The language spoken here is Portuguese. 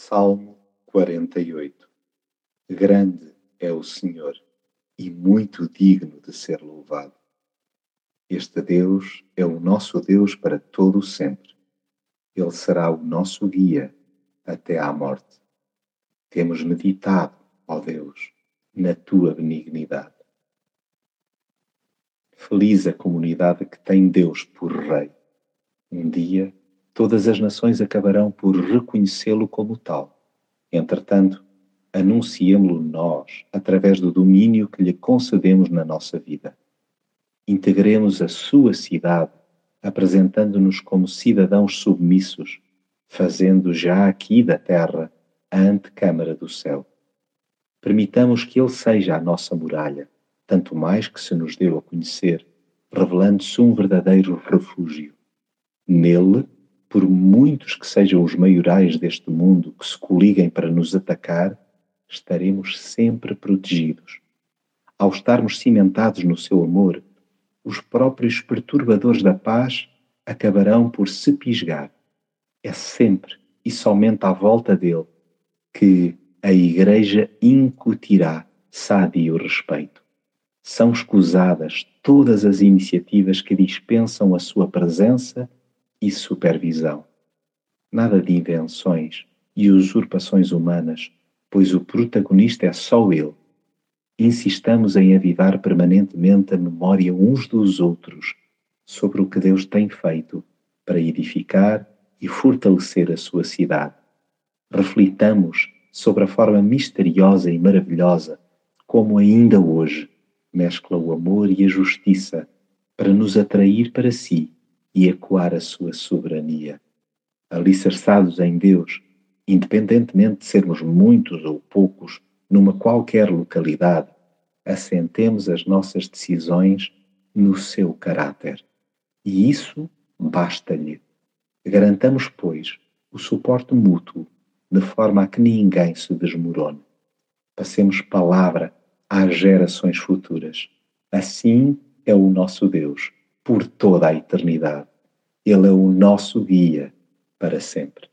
Salmo 48 Grande é o Senhor e muito digno de ser louvado. Este Deus é o nosso Deus para todo o sempre. Ele será o nosso guia até à morte. Temos meditado, ó Deus, na tua benignidade. Feliz a comunidade que tem Deus por Rei. Um dia todas as nações acabarão por reconhecê-lo como tal. Entretanto, anunciemo-lo nós através do domínio que lhe concedemos na nossa vida. Integremos a sua cidade, apresentando-nos como cidadãos submissos, fazendo já aqui da terra a antecâmara do céu. Permitamos que ele seja a nossa muralha, tanto mais que se nos deu a conhecer, revelando-se um verdadeiro refúgio. Nele, por muitos que sejam os maiorais deste mundo que se coliguem para nos atacar, estaremos sempre protegidos. Ao estarmos cimentados no seu amor, os próprios perturbadores da paz acabarão por se pisgar. É sempre e somente à volta dele que a Igreja incutirá sadio respeito. São escusadas todas as iniciativas que dispensam a sua presença e supervisão. Nada de invenções e usurpações humanas, pois o protagonista é só ele. Insistamos em avivar permanentemente a memória uns dos outros sobre o que Deus tem feito para edificar e fortalecer a sua cidade. Reflitamos sobre a forma misteriosa e maravilhosa como ainda hoje mescla o amor e a justiça para nos atrair para si e ecoar a sua soberania. Alicerçados em Deus, independentemente de sermos muitos ou poucos numa qualquer localidade, assentemos as nossas decisões no seu caráter. E isso basta-lhe. Garantamos, pois, o suporte mútuo, de forma a que ninguém se desmorone. Passemos palavra às gerações futuras. Assim é o nosso Deus por toda a eternidade. Ele é o nosso guia para sempre.